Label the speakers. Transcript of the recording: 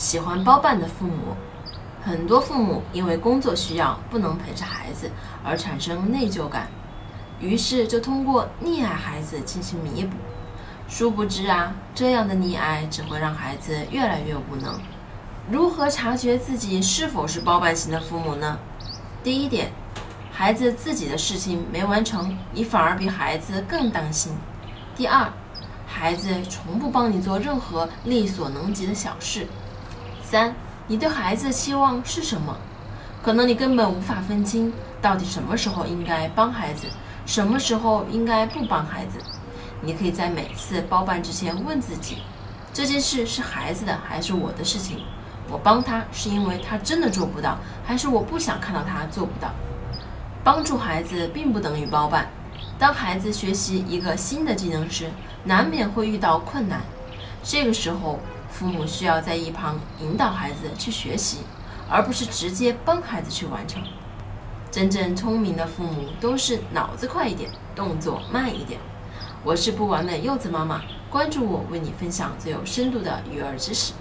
Speaker 1: 喜欢包办的父母，很多父母因为工作需要不能陪着孩子而产生内疚感，于是就通过溺爱孩子进行弥补。殊不知啊，这样的溺爱只会让孩子越来越无能。如何察觉自己是否是包办型的父母呢？第一点，孩子自己的事情没完成，你反而比孩子更担心。第二，孩子从不帮你做任何力所能及的小事。三，你对孩子的期望是什么？可能你根本无法分清到底什么时候应该帮孩子，什么时候应该不帮孩子。你可以在每次包办之前问自己：这件事是孩子的还是我的事情？我帮他是因为他真的做不到，还是我不想看到他做不到？帮助孩子并不等于包办。当孩子学习一个新的技能时，难免会遇到困难，这个时候。父母需要在一旁引导孩子去学习，而不是直接帮孩子去完成。真正聪明的父母都是脑子快一点，动作慢一点。我是不完美柚子妈妈，关注我，为你分享最有深度的育儿知识。